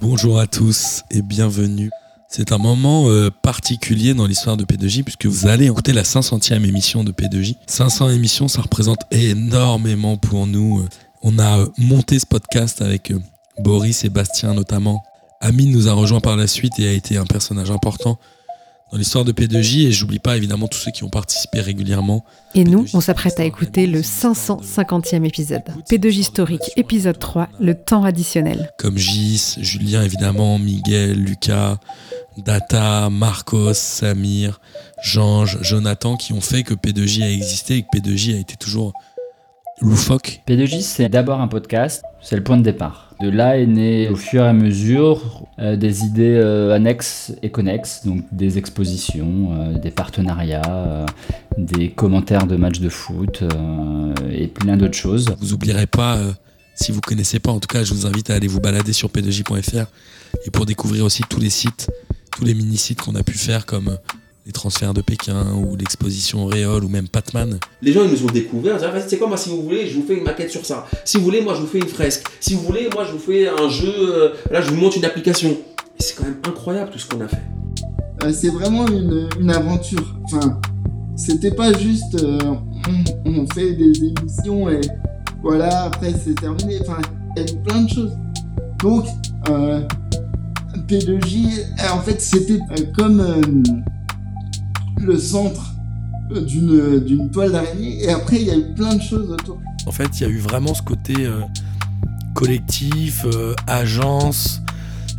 Bonjour à tous et bienvenue. C'est un moment euh, particulier dans l'histoire de P2J puisque vous allez écouter la 500e émission de P2J. 500 émissions, ça représente énormément pour nous. On a euh, monté ce podcast avec euh, Boris et Bastien notamment. Amine nous a rejoint par la suite et a été un personnage important dans l'histoire de P2J et j'oublie pas évidemment tous ceux qui ont participé régulièrement. Et nous, on s'apprête à écouter le 550e épisode. P2J historique, épisode 3, le temps additionnel. Comme Gis, Julien évidemment, Miguel, Lucas, Data, Marcos, Samir, Jange, Jonathan qui ont fait que P2J a existé et que P2J a été toujours loufoque. P2J, c'est d'abord un podcast, c'est le point de départ. De là est né au fur et à mesure euh, des idées euh, annexes et connexes, donc des expositions, euh, des partenariats, des commentaires de matchs de foot et plein d'autres choses. Vous oublierez pas, si vous connaissez pas, en tout cas, je vous invite à aller vous balader sur p2j.fr et pour découvrir aussi tous les sites, tous les mini-sites qu'on a pu faire comme les transferts de Pékin ou l'exposition Réol ou même Patman. Les gens, ils nous ont découvert. Ils disent, ah, vas-y, c'est quoi, moi, si vous voulez, je vous fais une maquette sur ça. Si vous voulez, moi, je vous fais une fresque. Si vous voulez, moi, je vous fais un jeu. euh, là, je vous montre une application. Et c'est quand même incroyable tout ce qu'on a fait. Euh, c'est vraiment une, une aventure. Enfin, c'était pas juste euh, on, on fait des émissions et voilà, après c'est terminé. Enfin, il y a eu plein de choses. Donc, euh, P2J, euh, en fait, c'était euh, comme euh, le centre euh, d'une d'une toile d'araignée et après il y a eu plein de choses autour. En fait, il y a eu vraiment ce côté euh, collectif, euh, agence,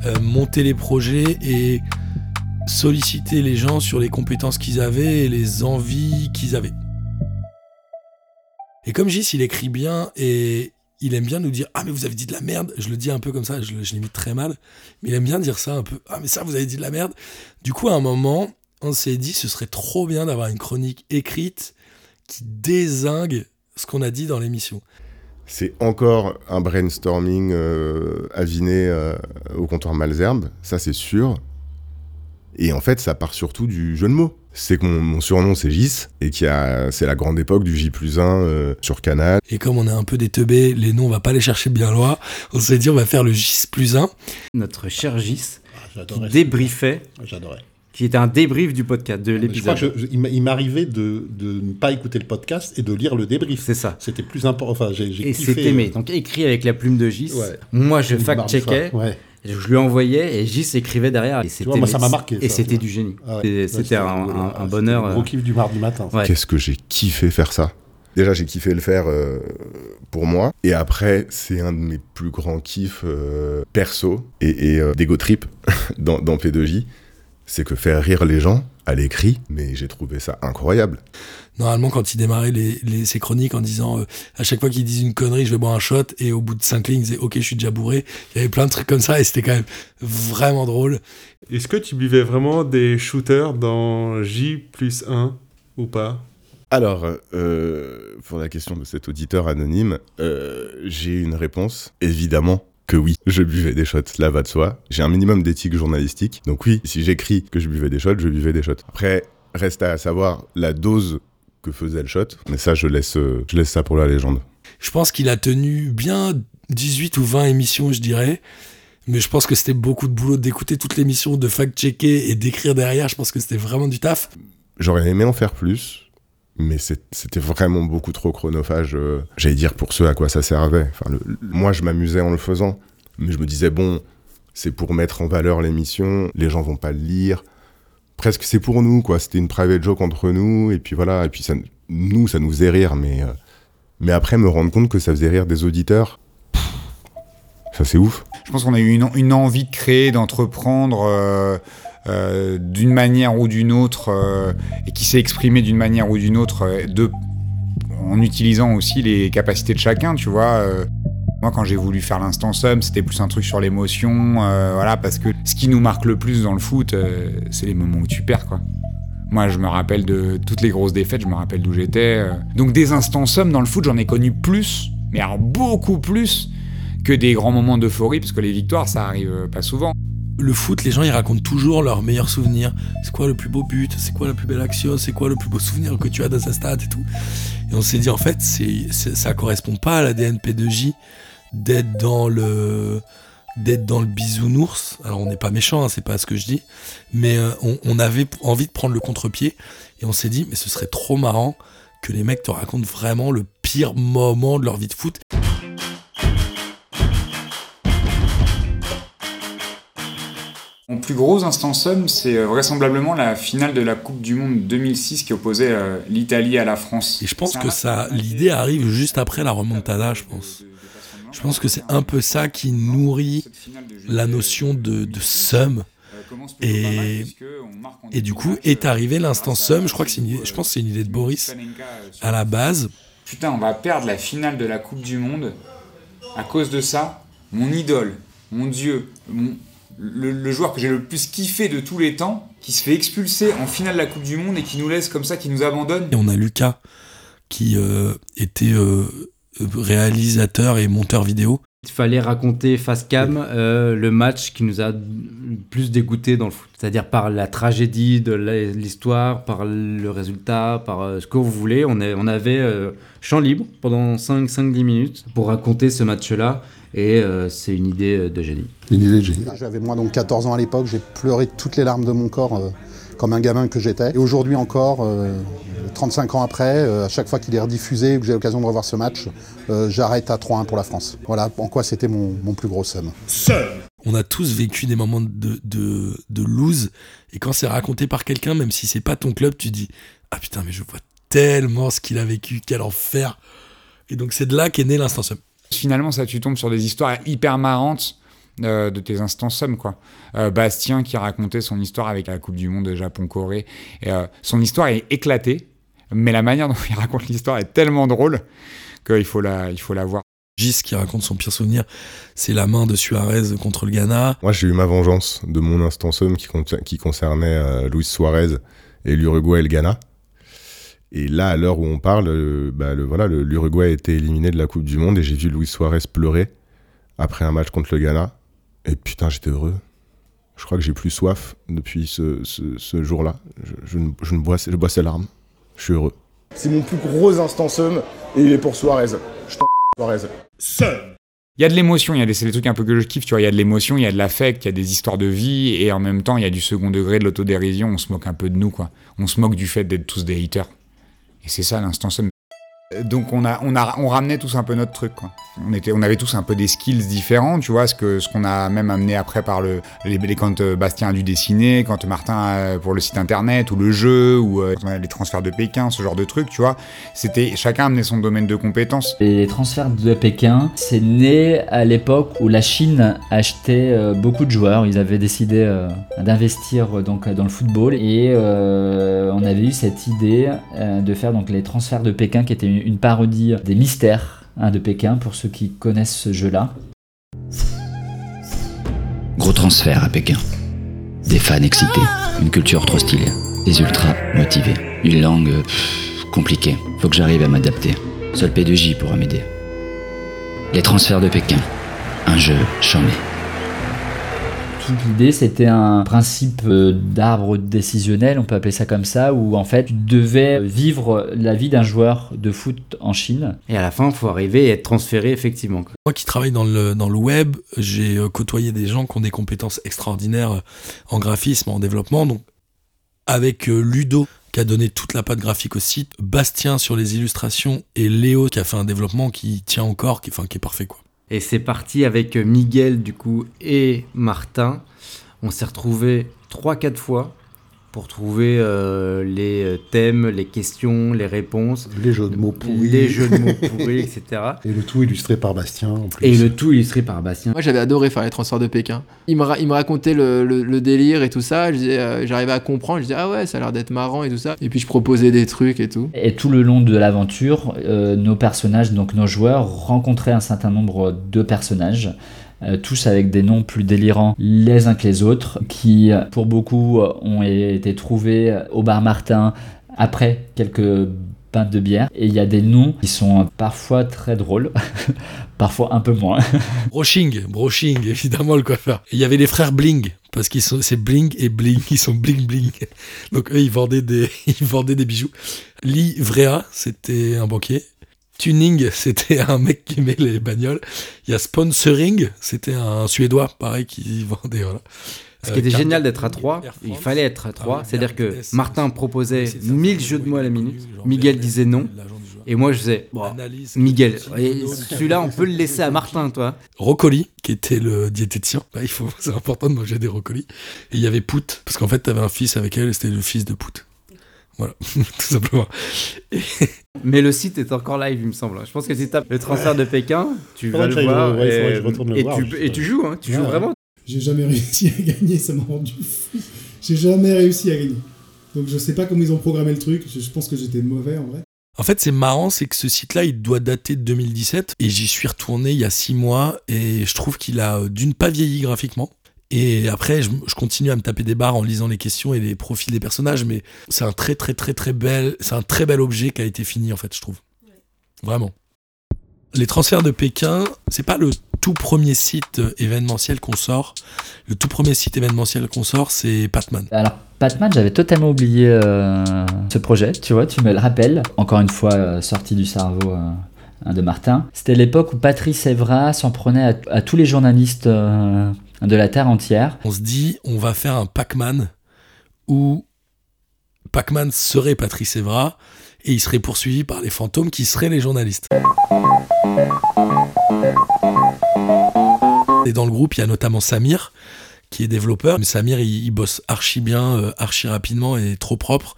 euh, monter les projets et solliciter les gens sur les compétences qu'ils avaient et les envies qu'ils avaient. Et comme Gis, il écrit bien et il aime bien nous dire Ah, mais vous avez dit de la merde. Je le dis un peu comme ça, je, je l'imite très mal. Mais il aime bien dire ça un peu Ah, mais ça, vous avez dit de la merde. Du coup, à un moment, on s'est dit Ce serait trop bien d'avoir une chronique écrite qui désingue ce qu'on a dit dans l'émission. C'est encore un brainstorming euh, aviné euh, au comptoir Malzerbe, ça c'est sûr. Et en fait, ça part surtout du jeu de mots. C'est que mon, mon surnom c'est Gis, et qu'il y a- c'est la grande époque du J plus 1 sur Canal. Et comme on est un peu des teubés, les noms, on va pas les chercher bien loin. On s'est dit, on va faire le J plus 1. notre cher Gis, qui J'adorais. débriefait, J'adorais. Qui était un débrief du podcast, de Je crois l'épisode. que je- il m'a- il m'arrivait de, de ne pas écouter le podcast et de lire le débrief. C'est ça. C'était plus important. Enfin, j'ai j'ai Et kiffé, c'était mais euh, donc écrit avec la plume de Gis. Ouais. Moi, je fact-checkais. Ouais. je lui envoyais et Gis écrivait derrière. Et c'était vois, moi, ça m'a marqué, Et c'était du génie. Ah ouais. Et Ouais, C'était un, un- un c'était bonheur. le Gros euh, kiff du mardi matin. Qu'est-ce que j'ai kiffé faire ça? Déjà, j'ai kiffé le faire euh, pour moi. Et après, c'est un de mes plus grands kiffs euh, perso et, et euh, d'ego trip dans, dans P2J. C'est que faire rire les gens à l'écrit, mais j'ai trouvé ça incroyable. Normalement, quand il démarrait les, les- ses chroniques en disant euh, à chaque fois qu'il disait une connerie, je vais boire un shot, et au bout de cinq lignes, il disait ok, je suis déjà bourré. Il y avait plein de trucs comme ça, et c'était quand même vraiment drôle. Est-ce que tu buvais vraiment des shooters dans J plus 1 ou pas? Alors, euh, pour la question de cet auditeur anonyme, euh, j'ai une réponse. Évidemment que oui, je buvais des shots, là va de soi. J'ai un minimum d'éthique journalistique. Donc oui, si j'écris que je buvais des shots, je buvais des shots. Après, reste à savoir la dose que faisait le shot. Mais ça, je laisse, euh, je laisse ça pour la légende. Je pense qu'il a tenu bien 18 ou 20 émissions, je dirais. Mais je pense que c'était beaucoup de boulot d'écouter toute l'émission, de fact-checker et d'écrire derrière. Je pense que c'était vraiment du taf. J'aurais aimé en faire plus. Mais c'était vraiment beaucoup trop chronophage. euh, J'allais dire pour ceux à quoi ça servait. Enfin, moi, je m'amusais en le faisant. Mais je me disais, bon, c'est pour mettre en valeur l'émission. Les gens vont pas le lire. Presque c'est pour nous, quoi. C'était une private joke entre nous. Et puis voilà. Et puis ça, nous, ça nous faisait rire. Mais, euh, mais après, me rendre compte que ça faisait rire des auditeurs. Ça, c'est ouf. Je pense qu'on a eu une, une envie de créer, d'entreprendre euh, euh, d'une manière ou d'une autre, euh, et qui s'est exprimé d'une manière ou d'une autre, euh, en utilisant aussi les capacités de chacun, tu vois. moi, quand j'ai voulu faire l'instant somme, c'était plus un truc sur l'émotion, voilà, parce que ce qui nous marque le plus dans le foot, c'est les moments où tu perds, quoi. Moi, je me rappelle de toutes les grosses défaites, je me rappelle d'où j'étais. Donc, des instants sommes dans le foot, j'en ai connu plus, mais alors beaucoup plus que des grands moments d'euphorie, parce que les victoires, ça arrive pas souvent. Le foot, les gens, ils racontent toujours leurs meilleurs souvenirs. C'est quoi le plus beau but? C'est quoi la plus belle action? C'est quoi le plus beau souvenir que tu as dans sa stade et tout? Et on s'est dit, en fait, c'est, ça correspond pas à l'ADN P2J d'être dans le d'être dans le bisounours. Alors on n'est pas méchant, hein, c'est pas ce que je dis, mais euh, on avait envie de prendre le contre-pied et on s'est dit mais ce serait trop marrant que les mecs te racontent vraiment le pire moment de leur vie de foot. Mon plus gros instant somme, c'est euh, vraisemblablement la finale de la Coupe du Monde 2006 qui opposait euh, l'Italie à la France. Et je pense que ça, l'idée arrive juste après la remontada, je pense. Je pense que c'est un peu ça qui nourrit la notion de, de somme. Et, et du coup, est arrivé l'instant somme. Je crois que c'est une je pense que c'est une idée de Boris à la base. Putain, on va perdre la finale de la Coupe du Monde à cause de ça. Mon idole, mon dieu, mon- le, le joueur que j'ai le plus kiffé de tous les temps, qui se fait expulser en finale de la Coupe du Monde et qui nous laisse comme ça, qui nous abandonne. Et on a Lucas qui euh, était euh, réalisateur et monteur vidéo. Il fallait raconter face cam euh, le match qui nous a le plus dégoûté dans le foot. C'est-à-dire par la tragédie de l'histoire, par le résultat, par euh, ce que vous voulez. On, est- on avait euh, champ libre pendant 5-10 minutes pour raconter ce match-là. Et euh, c'est une idée euh, de génie. Une idée de génie. J'avais moi donc 14 ans à l'époque, j'ai pleuré toutes les larmes de mon corps euh, comme un gamin que j'étais. Et aujourd'hui encore, euh, 35 ans après, euh, à chaque fois qu'il est rediffusé ou que j'ai l'occasion de revoir ce match, euh, j'arrête à 3-1 pour la France. Voilà en quoi c'était mon, mon plus gros somme. On a tous vécu des moments de, de, de lose. Et quand c'est raconté par quelqu'un, même si c'est pas ton club, tu dis Ah putain, mais je vois tellement ce qu'il a vécu, quel enfer. Et donc c'est de là qu'est né l'instant somme. Finalement, ça, tu tombes sur des histoires hyper marrantes euh, de tes instants sommes, quoi. Euh, Bastien qui racontait son histoire avec la Coupe du Monde Japon-Corée. Et, euh, son histoire est éclatée, mais la manière dont il raconte l'histoire est tellement drôle qu'il faut la, il faut la voir. Gis qui raconte son pire souvenir, c'est la main de Suarez contre le Ghana. Moi, j'ai eu ma vengeance de mon instant somme qui, con- qui concernait euh, Luis Suarez et l'Uruguay et le Ghana. Et là, à l'heure où on parle, euh, bah, le, voilà, le- l'Uruguay a été éliminé de la Coupe du Monde et j'ai vu Luis Suarez pleurer après un match contre le Ghana. Et putain, j'étais heureux. Je crois que j'ai plus soif depuis ce, ce- ce jour-là. Je, je, ne- je bois, je bois ses larmes. Je suis heureux. C'est mon plus gros instant somme et il est pour Suarez. Je t'en Suarez. Il y a de l'émotion, il y a des, c'est des trucs un peu que je kiffe, tu vois. Il y a de l'émotion, il y a de l'affect, il y a des histoires de vie, et en même temps, il y a du second degré, de l'autodérision. On se moque un peu de nous, quoi. On se moque du fait d'être tous des haters. Et c'est ça l'instant. Donc on a, on a, on ramenait tous un peu notre truc. On était, on avait tous un peu des skills différents, tu vois, ce que, ce qu'on a même amené après par le, les, quand euh, Bastien a dû dessiner, quand Martin a- pour le site internet ou le jeu ou euh, les transferts de Pékin, ce genre de trucs, tu vois. C'était, chacun amenait son domaine de compétences. Les transferts de Pékin, c'est né à l'époque où la Chine achetait euh, beaucoup de joueurs. Ils avaient décidé euh, d'investir euh, donc dans le football et euh, on avait eu cette idée euh, de faire donc les transferts de Pékin, qui était une, une parodie des mystères hein, de Pékin pour ceux qui connaissent ce jeu-là. Gros transfert à Pékin. Des fans excités, une culture trop stylée, des ultras motivés, une langue compliquée. Faut que j'arrive à m'adapter. Seul P2J pourra m'aider. Les transferts de Pékin. Un jeu chambé. Toute l'idée, c'était un principe euh, d'arbre décisionnel, on peut appeler ça comme ça, où en fait, tu devais vivre la vie d'un joueur de foot en Chine. Et à la fin, il faut arriver et être transféré effectivement. Moi qui travaille dans le, dans le web, j'ai euh, côtoyé des gens qui ont des compétences extraordinaires euh, en graphisme, en développement. Donc, avec Ludo qui a donné toute la patte graphique au site, Bastien sur les illustrations et Léo qui a fait un développement qui tient encore, qui, enfin, qui est parfait quoi. Et c'est parti avec Miguel du coup et Martin. On s'est retrouvés 3-4 fois pour trouver euh, les thèmes, les questions, les réponses. Les jeux de mots pourris. Les jeux de mots pourris, etc. Et le tout illustré par Bastien en plus. Et le tout illustré par Bastien. Moi, j'avais adoré faire les transferts de Pékin. Il me, ra- il me racontait le, le- le délire et tout ça. Euh, J'arrivais à comprendre. Je disais, ah ouais, ça a l'air d'être marrant et tout ça. Et puis, je proposais des trucs et tout. Et tout le long de l'aventure, euh, nos personnages, donc nos joueurs, rencontraient un certain nombre de personnages, euh, tous avec des noms plus délirants les uns que les autres, qui euh, pour beaucoup euh, ont été trouvés euh, au bar Martin après quelques pintes de bière. Et il y a des noms qui sont parfois très drôles, parfois un peu moins. Broching, Broching, évidemment le coiffeur. Il y avait les frères Bling, parce qu'ils sont, c'est Bling et Bling, ils sont Bling Bling. Donc eux, ils vendaient des, ils vendaient des bijoux. Lee Vrea, c'était un banquier. Tuning, c'était un mec qui aimait les bagnoles. Il y a Sponsoring, c'était un Suédois, pareil, qui vendait. Voilà. Ce qui était génial d'être à 3, il fallait être à 3, c'est-à-dire que Martin proposait 1000 jeux de mots à la minute, Miguel disait non, et moi je faisais, bon, Miguel, celui-là on peut le laisser à Martin, toi. Rocoli, qui était le diététicien, bah, il faut, c'est important de manger des rocolis. Et il y avait Pout, parce qu'en fait t'avais un fils avec elle, et c'était le fils de Pout. Voilà, tout simplement. Et- Mais le site est encore live, il me semble. Je pense que si tu tapes le transfert de Pékin, tu vas le voir. et, tu, joues, hein, tu Ouais, joues ouais. vraiment. J'ai jamais réussi à gagner, ça m'a rendu fou. J'ai jamais réussi à gagner. Donc je sais pas comment ils ont programmé le truc, je je pense que j'étais mauvais en vrai. En fait, c'est marrant, c'est que ce site-là, il doit dater de 2017, et j'y suis retourné il y a six mois, et je trouve qu'il a euh, d'une pas vieilli graphiquement. Et après, je, je continue à me taper des barres en lisant les questions et les profils des personnages, mais c'est un très très très très bel, c'est un très bel objet qui a été fini en fait, je trouve. Vraiment. Les transferts de Pékin, c'est pas le tout premier site euh, événementiel qu'on sort. Le tout premier site événementiel qu'on sort, c'est Patman. Alors, Batman, j'avais totalement oublié euh, ce projet, tu vois, tu me le rappelles. Encore une fois, euh, sorti du cerveau euh, de Martin. C'était l'époque où Patrice Evra s'en prenait à, à tous les journalistes euh, de la Terre entière. On se dit, on va faire un Pac-Man où Pac-Man serait Patrice Evra et il serait poursuivi par les fantômes qui seraient les journalistes. Et dans le groupe, il y a notamment Samir qui est développeur. Mais Samir, il, il bosse archi bien, euh, archi rapidement et trop propre.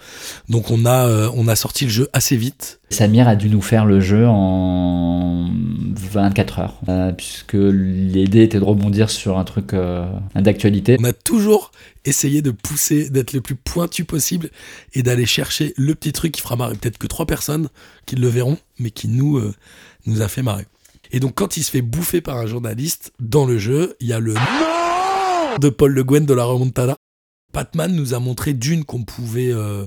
Donc on a, euh, on a sorti le jeu assez vite. Samir a dû nous faire le jeu en 24 heures, euh, puisque l'idée était de rebondir sur un truc euh, d'actualité. On a toujours essayé de pousser, d'être le plus pointu possible et d'aller chercher le petit truc qui fera marrer peut-être que trois personnes qui le verront, mais qui nous, euh, nous a fait marrer. Et donc quand il se fait bouffer par un journaliste dans le jeu, il y a le de Paul Le Guen de la remontada. Patman nous a montré d'une qu'on pouvait euh,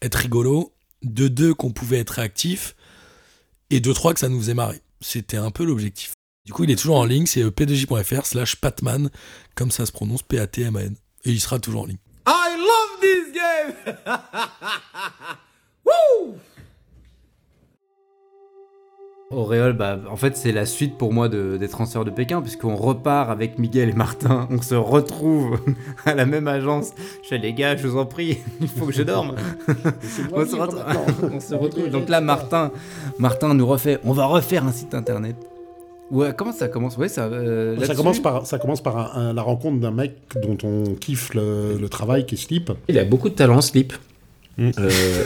être rigolo, de deux qu'on pouvait être réactif, et de trois que ça nous faisait marrer. C'était un peu l'objectif. Du coup, il est toujours en ligne, c'est p2j.fr slash patman, comme ça se prononce P-A-T-M-A-N. Et il sera toujours en ligne. I love this game Auréole, bah, en fait, c'est la suite pour moi de- des transferts de Pékin, puisqu'on repart avec Miguel et Martin, on se retrouve à la même agence. Je fais, les gars, je vous en prie, il faut que je dorme. on, se retrouve, on se retrouve. Donc là, Martin, Martin nous refait, on va refaire un site internet. Ouais, comment ça commence? Ouais, ça. euh, Ça commence par, ça commence par un- un- la rencontre d'un mec dont on kiffe le, le travail, qui est Slip. Il a beaucoup de talent, Slip. Mm. Euh,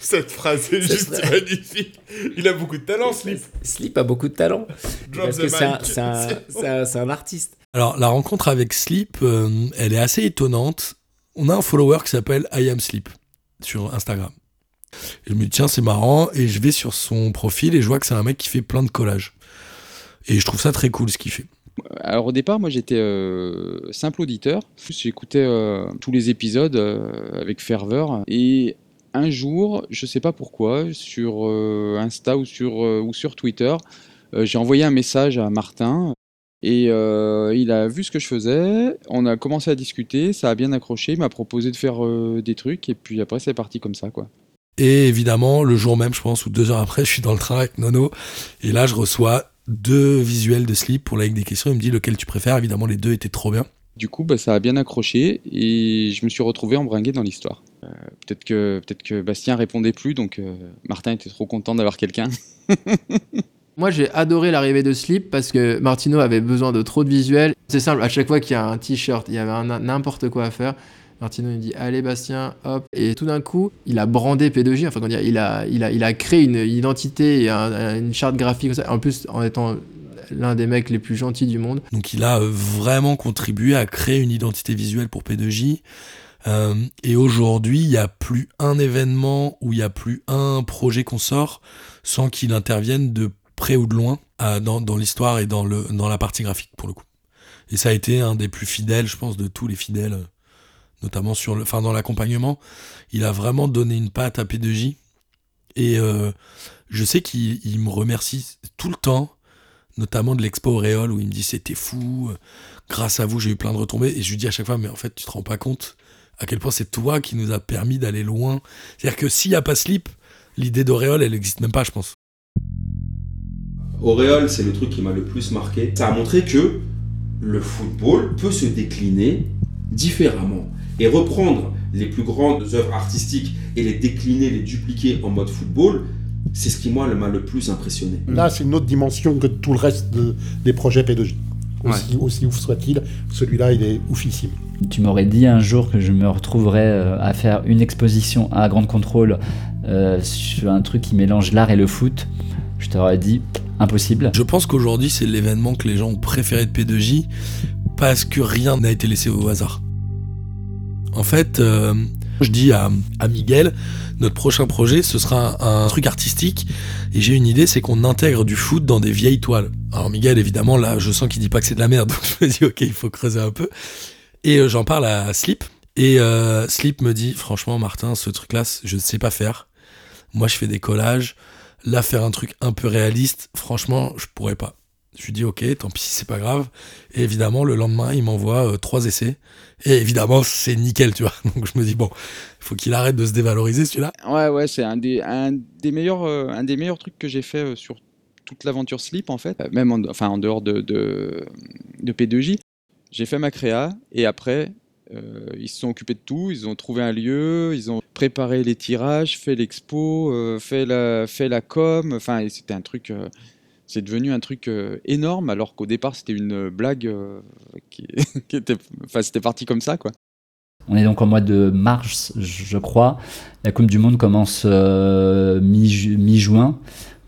Cette phrase est Cette juste phrase- magnifique. Il a beaucoup de talent, Slip. Slip a beaucoup de talent. Drop Parce the que c'est un, artiste. Alors, la rencontre avec Sleep, euh, elle est assez étonnante. On a un follower qui s'appelle I am Sleep sur Instagram. Et je me dis, tiens, c'est marrant. Et je vais sur son profil et je vois que c'est un mec qui fait plein de collages. Et je trouve ça très cool ce qu'il fait. Alors au départ, moi j'étais euh, simple auditeur. J'écoutais euh, tous les épisodes euh, avec ferveur. Et un jour, je sais pas pourquoi, sur euh, Insta ou sur, euh, ou sur Twitter, euh, j'ai envoyé un message à Martin. Et il a vu ce que je faisais, on a commencé à discuter, ça a bien accroché, il m'a proposé de faire des trucs, et puis après c'est parti comme ça, quoi. Et évidemment, le jour même, je pense, ou deux heures après, je suis dans le train avec Nono. Et là, je reçois deux visuels de Sleep pour la Ligue des questions. Il me dit lequel tu préfères? Évidemment, les deux étaient trop bien. Du coup, bah, ça a bien accroché, et je me suis retrouvé embringué dans l'histoire. Euh, peut-être que, peut que Bastien répondait plus, donc euh, Martin était trop content d'avoir quelqu'un. Moi, j'ai adoré l'arrivée de Slip parce que Martino avait besoin de trop de visuels. C'est simple, à chaque fois qu'il y a un t-shirt, il y avait un- n'importe quoi à faire. Martino il dit allez Bastien hop et tout d'un coup il a brandé P2J enfin comment dire il a il a il a créé une identité et un- une charte graphique comme ça. en plus en étant l'un des mecs les plus gentils du monde Donc il a vraiment contribué à créer une identité visuelle pour P2J. Euh, et aujourd'hui, il n'y a plus un événement ou il n'y a plus un projet qu'on sort sans qu'il intervienne de près ou de loin dans, l'histoire et dans, le, dans la partie graphique pour le coup. Et ça a été un des plus fidèles, je pense, de tous les fidèles, euh, notamment sur le, enfin dans l'accompagnement. Il a vraiment donné une patte à P2J. Et euh, je sais qu'il il me remercie tout le temps notamment de l'expo Auréole où il me dit c'était fou, grâce à vous j'ai eu plein de retombées et je lui dis à chaque fois mais en fait tu te rends pas compte à quel point c'est toi qui nous a permis d'aller loin. C'est-à-dire que s'il n'y a pas Slip, L'idée d'auréole, elle n'existe même pas, je pense. Auréole, c'est le truc qui m'a le plus marqué. Ça a montré que le football peut se décliner différemment et reprendre les plus grandes œuvres artistiques et les décliner, les dupliquer en mode football. C'est ce qui moi m'a le plus impressionné. Là, c'est une autre dimension que tout le reste de- des projets P2J. Aussi, aussi ouf soit-il, celui-là, il est oufissime. Tu m'aurais dit un jour que je me retrouverais euh, à faire une exposition à Grande Contrôle euh, sur un truc qui mélange l'art et le foot. Je t'aurais dit impossible. Je pense qu'aujourd'hui, c'est l'événement que les gens ont préféré de P2J parce que rien n'a été laissé au hasard. En fait, euh, je dis à, à Miguel, notre prochain projet, ce sera un, truc artistique. Et j'ai une idée, c'est qu'on intègre du foot dans des vieilles toiles. Alors Miguel, évidemment, là, je sens qu'il dit pas que c'est de la merde, donc je me dis, ok, il faut creuser un peu. Et euh, j'en parle à Slip. Et euh, Slip me dit, franchement, Martin, ce truc-là, je ne sais pas faire. Moi, je fais des collages. Là, faire un truc un peu réaliste, franchement, je pourrais pas. Je lui dis ok, tant pis, c'est pas grave. Et évidemment, le lendemain, il m'envoie euh, trois essais. Et évidemment, c'est nickel, tu vois. Donc je me dis bon, il faut qu'il arrête de se dévaloriser celui-là. Ouais, ouais, c'est un des, meilleurs, euh, un des meilleurs trucs que j'ai fait euh, sur toute l'aventure Sleep en fait, même en, enfin en dehors de, de, de P2J. J'ai fait ma créa et après ils se sont occupés de tout, ils ont trouvé un lieu, ils ont préparé les tirages, fait l'expo, fait la, fait la com. Enfin, c'était un truc, c'est devenu un truc euh, énorme alors qu'au départ c'était une blague euh, qui, était, enfin c'était parti comme ça quoi. On est donc en mois de mars, je crois. La Coupe du Monde commence euh, mi- mi-juin.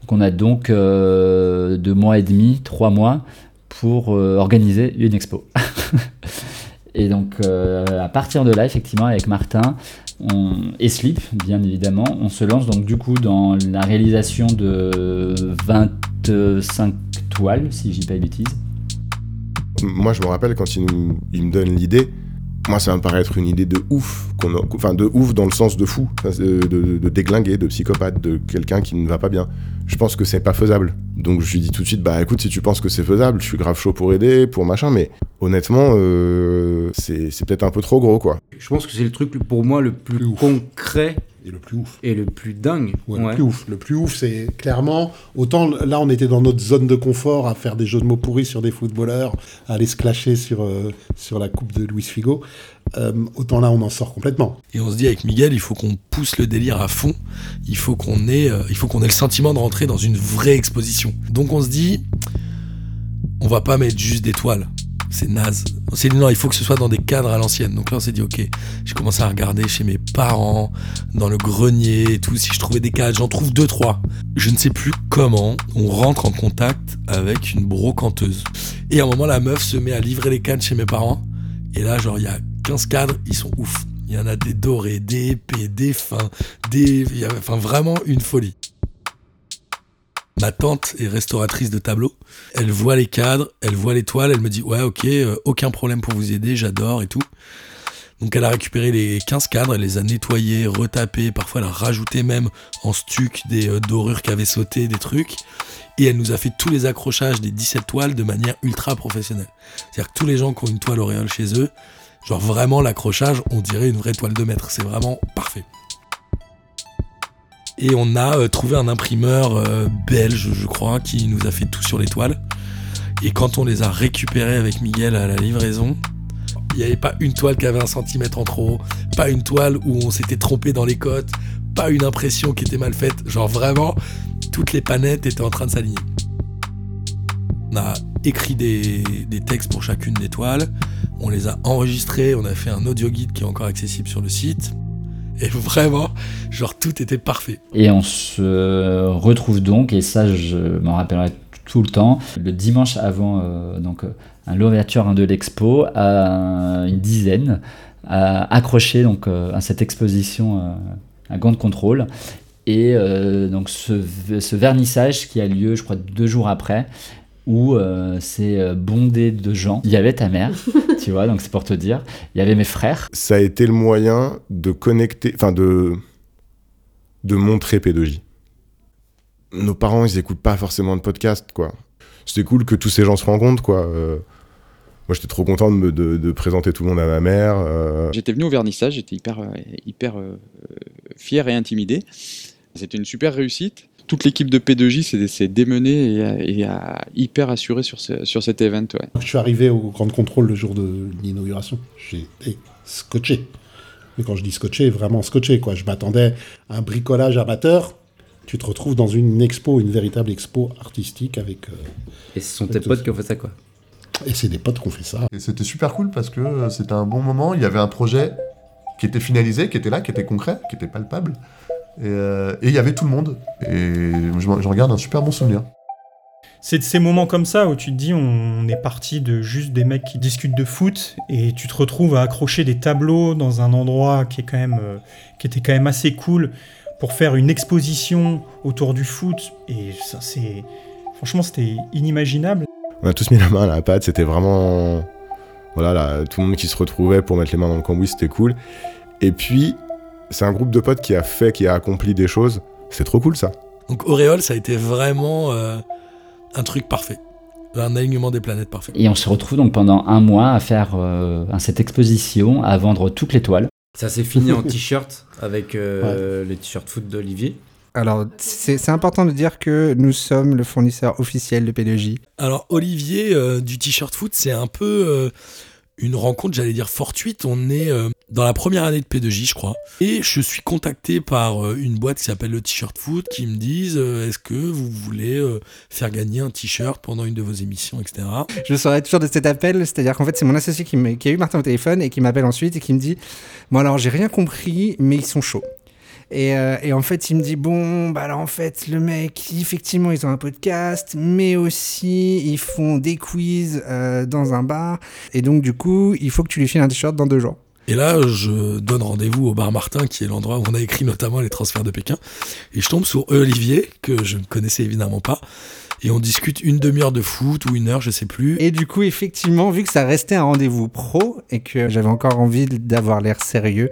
donc on a donc euh, deux mois et demi, trois mois pour euh, organiser une expo. et donc euh, à partir de là, effectivement, avec Martin et Slip, bien évidemment, on se lance donc du coup dans la réalisation de 25 toiles, si je dis pas de bêtises. Moi, je me rappelle quand il, nous- il me donne l'idée, moi, ça me paraît être une idée de ouf, qu'on a- enfin de ouf dans le sens de fou, de, de- de déglingué, de psychopathe, de quelqu'un qui ne va pas bien. Je pense que c'est pas faisable. Donc je lui dis tout de suite, bah écoute, si tu penses que c'est faisable, je suis grave chaud pour aider, pour machin, mais honnêtement, euh, c'est c'est peut-être un peu trop gros, quoi. Je pense que c'est le truc pour moi le plus concret et le plus ouf et le plus dingue. Ouais, Ouais. Le plus ouf, le plus ouf, c'est clairement autant là on était dans notre zone de confort à faire des jeux de mots pourris sur des footballeurs, à aller se clasher sur euh, sur la coupe de Luis Figo. Euh, autant là on en sort complètement. Et on se dit avec Miguel, il faut qu'on pousse le délire à fond. Il faut qu'on ait, euh, il faut qu'on ait le sentiment de rentrer dans une vraie exposition. Donc on se dit, on va pas mettre juste des toiles. C'est naze. On s'est dit non, il faut que ce soit dans des cadres à l'ancienne. Donc là on s'est dit ok, j'ai commencé à regarder chez mes parents, dans le grenier et tout, si je trouvais des cadres, j'en trouve deux, trois. Je ne sais plus comment on rentre en contact avec une brocanteuse. Et à un moment la meuf se met à livrer les cadres chez mes parents. Et là genre il y a 15 cadres, ils sont ouf. Il y en a des dorés, des épais, des fins, des... Enfin vraiment une folie. Ma tante est restauratrice de tableaux. Elle voit les cadres, elle voit les toiles, elle me dit Ouais, ok, euh, aucun problème pour vous aider, j'adore et tout. Donc elle a récupéré les 15 cadres, elle les a nettoyés, retapés, parfois elle a rajouté même en stuc des euh, dorures qui avaient sauté, des trucs. Et elle nous a fait tous les accrochages des 17 toiles de manière ultra professionnelle. C'est-à-dire que tous les gens qui ont une toile auréole chez eux, genre vraiment l'accrochage, on dirait une vraie toile de maître. C'est vraiment parfait. Et on a euh, trouvé un imprimeur euh, belge, je crois, qui nous a fait tout sur les toiles. Et quand on les a récupérés avec Miguel à la livraison, il n'y avait pas une toile qui avait un centimètre en trop, pas une toile où on s'était trompé dans les cotes, pas une impression qui était mal faite. Genre vraiment, toutes les panettes étaient en train de s'aligner. On a écrit des, des textes pour chacune des toiles, on les a enregistrés, on a fait un audio guide qui est encore accessible sur le site. Et vraiment, genre tout était parfait. Et on se retrouve donc, et ça je m'en rappellerai tout le temps, le dimanche avant euh, donc, euh, l'ouverture de l'expo, une dizaine, à donc, euh, à cette exposition à Grande Contrôle. Et donc ce vernissage qui a lieu, je crois, deux jours après, où euh, c'est euh, bondé de gens. Il y avait ta mère, tu vois, donc c'est pour te dire. Il y avait mes frères. Ça a été le moyen de connecter, enfin de, de montrer P2J. Nos parents, ils écoutent pas forcément de podcast, quoi. C'était cool que tous ces gens se rencontrent, quoi. Euh, moi, j'étais trop content de, me- de- de présenter tout le monde à ma mère. euh, J'étais venu au vernissage, j'étais hyper, hyper euh, fier et intimidé. C'était une super réussite. Toute l'équipe de P2J s'est- démenée et, a- et a hyper assuré sur, ce- sur cet event. Ouais. Je suis arrivé au Grand Contrôle le jour de l'inauguration. J'ai été scotché. Mais quand je dis scotché, vraiment scotché. Quoi. Je m'attendais à un bricolage amateur. Tu te retrouves dans une expo, une véritable expo artistique avec. euh, Et ce sont tes potes qui ont fait ça, quoi. Et c'est des potes qui ont fait ça. Et c'était super cool parce que euh, c'était un bon moment. Il y avait un projet qui était finalisé, qui était là, qui était concret, qui était palpable. Et, euh, et il y avait tout le monde. Et je, regarde un super bon souvenir. C'est de ces moments comme ça où tu te dis on est parti de juste des mecs qui discutent de foot et tu te retrouves à accrocher des tableaux dans un endroit qui est quand même euh, qui était quand même assez cool pour faire une exposition autour du foot et ça c'est franchement c'était inimaginable. On a tous mis la main à la pâte, c'était vraiment. Voilà, là, tout le monde qui se retrouvait pour mettre les mains dans le cambouis, c'était cool. Et puis, c'est un groupe de potes qui a fait, qui a accompli des choses. C'est trop cool ça. Donc Auréole, ça a été vraiment euh, un truc parfait. Un alignement des planètes parfait. Et on se retrouve donc pendant un mois à faire euh, cette exposition, à vendre toutes les toiles. Ça s'est fini en t-shirt avec euh, les t-shirts foot d'Olivier. Alors, c'est important de dire que nous sommes le fournisseur officiel de P2J. Alors Olivier euh, du t-shirt foot, c'est un peu euh, une rencontre, j'allais dire fortuite. On est euh, dans la première année de P2J, je crois, et je suis contacté par euh, une boîte qui s'appelle le t-shirt foot, qui me disent euh, est-ce que vous voulez faire gagner un t-shirt pendant une de vos émissions, etc. Je saurais toujours de cet appel, c'est-à-dire qu'en fait, c'est mon associé qui a eu Martin au téléphone et qui m'appelle ensuite et qui me dit Bon, alors, j'ai rien compris, mais ils sont chauds. Et, euh, et en fait, il me dit Bon, bah alors en fait, le mec, effectivement, ils ont un podcast, mais aussi ils font des quiz euh, dans un bar. Et donc, du coup, il faut que tu lui files un t-shirt dans deux jours. Et là, je donne rendez-vous au bar Martin, qui est l'endroit où on a écrit notamment les transferts de Pékin. Et je tombe sur Olivier, que je ne connaissais évidemment pas. Et on discute une demi-heure de foot ou une heure, je sais plus. Et du coup, effectivement, vu que ça restait un rendez-vous pro et que j'avais encore envie d'avoir l'air sérieux,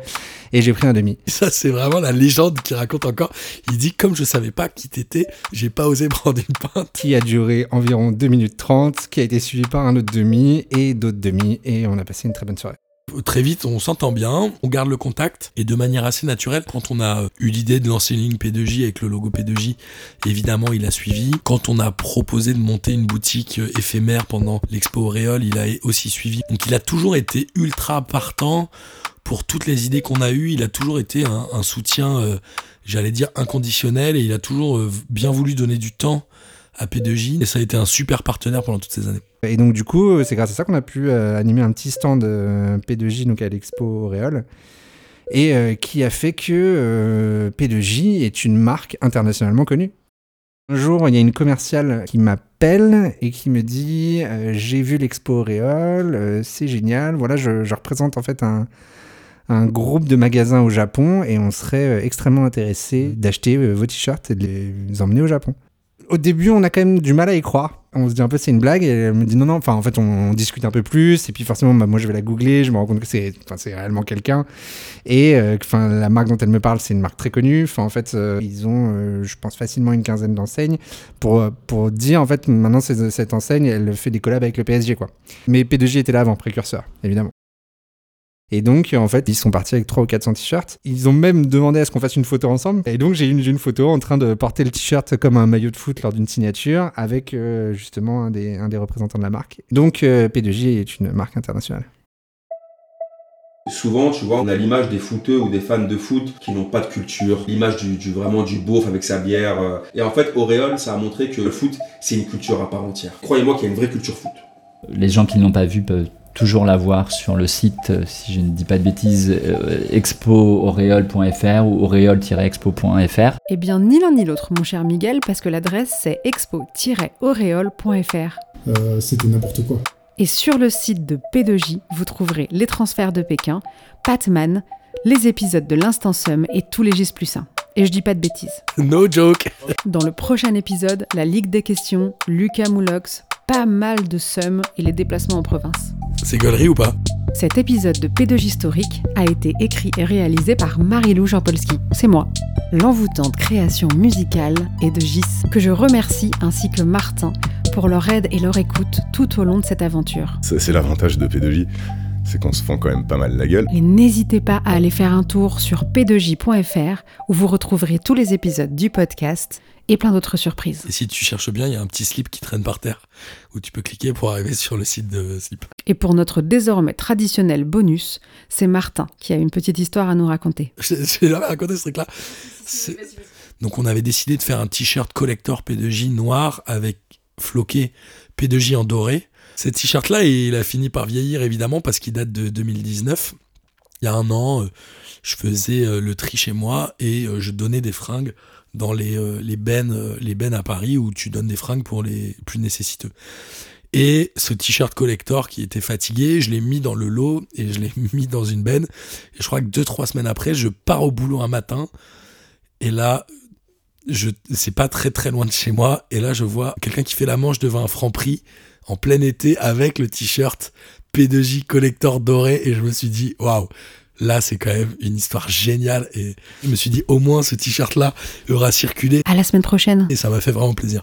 et j'ai pris un demi. Ça, c'est vraiment la légende qui raconte encore. Il dit, comme je savais pas qui t'étais, j'ai pas osé prendre une pinte. Qui a duré environ 2 minutes 30, qui a été suivi par un autre demi et d'autres demi, et on a passé une très bonne soirée. Très vite, on s'entend bien, on garde le contact, et de manière assez naturelle, quand on a eu l'idée de lancer une ligne P2J avec le logo P2J, évidemment, il a suivi. Quand on a proposé de monter une boutique euh, éphémère pendant l'expo Auréole, il a aussi suivi. Donc il a toujours été ultra partant pour toutes les idées qu'on a eues, il a toujours été un, soutien, euh, j'allais dire, inconditionnel, et il a toujours euh, bien voulu donner du temps à P2J, et ça a été un super partenaire pendant toutes ces années. Et donc, du coup, c'est grâce à ça qu'on a pu euh, animer un petit stand euh, P2J donc à l'expo Auréole. Et euh, qui a fait que euh, P2J est une marque internationalement connue. Un jour, il y a une commerciale qui m'appelle et qui me dit euh, J'ai vu l'expo Auréole, euh, c'est génial. Voilà, je, représente en fait un, groupe de magasins au Japon et on serait euh, extrêmement intéressé d'acheter euh, vos t-shirts et de les emmener au Japon. Au début, on a quand même du mal à y croire. On se dit un peu c'est une blague et elle me dit non non. Enfin en fait on, discute un peu plus et puis forcément bah, moi je vais la googler, je me rends compte que c'est c'est réellement quelqu'un et euh, enfin la marque dont elle me parle c'est une marque très connue. Enfin en fait euh, ils ont euh, je pense facilement une quinzaine d'enseignes pour euh, pour dire en fait maintenant cette enseigne elle fait des collabs avec le PSG quoi. Mais P2J était là avant précurseur évidemment. Et donc, en fait, ils sont partis avec 3 ou 400 t-shirts. Ils ont même demandé à ce qu'on fasse une photo ensemble. Et donc, j'ai une, une photo en train de porter le t-shirt comme un maillot de foot lors d'une signature avec euh, justement un des, un des représentants de la marque. Donc, euh, P2J est une marque internationale. Souvent, tu vois, on a l'image des footeux ou des fans de foot qui n'ont pas de culture, l'image du, du- vraiment du beauf avec sa bière. euh. Et en fait, Auréole, ça a montré que le foot, c'est une culture à part entière. Croyez-moi qu'il y a une vraie culture foot. Les gens qui ne l'ont pas vu peuvent toujours la voir sur le site, euh, si je ne dis pas de bêtises, euh, expo-auréole.fr ou auréole-expo.fr. Eh bien, ni l'un ni l'autre, mon cher Miguel, parce que l'adresse c'est expo-auréole.fr. Euh, C'était n'importe quoi. Et sur le site de P2J, vous trouverez les transferts de Pékin, Patman, les épisodes de l'Instant Sum et tous les Gis plus 1. Et je dis pas de bêtises. No joke Dans le prochain épisode, la Ligue des questions, Lucas Moulox, pas mal de Sum et les déplacements en province. C'est gaulerie ou pas Cet épisode de P2J historique a été écrit et réalisé par Marie-Lou Jean-Polski. C'est moi. L'envoûtante création musicale est de Gis, que je remercie ainsi que Martin pour leur aide et leur écoute tout au long de cette aventure. C'est c'est l'avantage de P2J. c'est qu'on se fend quand même pas mal la gueule. Et n'hésitez pas à aller faire un tour sur p2j.fr où vous retrouverez tous les épisodes du podcast et plein d'autres surprises. Et si tu cherches bien, il y a un petit slip qui traîne par terre où tu peux cliquer pour arriver sur le site de Slip. Et pour notre désormais traditionnel bonus, c'est Martin qui a une petite histoire à nous raconter. J'ai jamais raconté ce truc-là. Donc on avait décidé de faire un t-shirt collector P2J noir avec floqué P2J en doré. Ce t-shirt-là, il a fini par vieillir évidemment parce qu'il date de 2019. Il y a un an, euh, je faisais euh, le tri chez moi et euh, je donnais des fringues dans les, euh, euh, les bennes à Paris où tu donnes des fringues pour les plus nécessiteux. Et ce t-shirt collector qui était fatigué, je l'ai mis dans le lot et je l'ai mis dans une benne. Et je crois que deux, trois semaines après, je pars au boulot un matin. Et là, je, c'est pas très très loin de chez moi. Et là, je vois quelqu'un qui fait la manche devant un franc prix en plein été avec le t-shirt P2J collector doré. Et je me suis dit, waouh, là, c'est quand même une histoire géniale. Et je me suis dit, au moins, ce t-shirt-là aura circulé. À la semaine prochaine. Et ça m'a fait vraiment plaisir.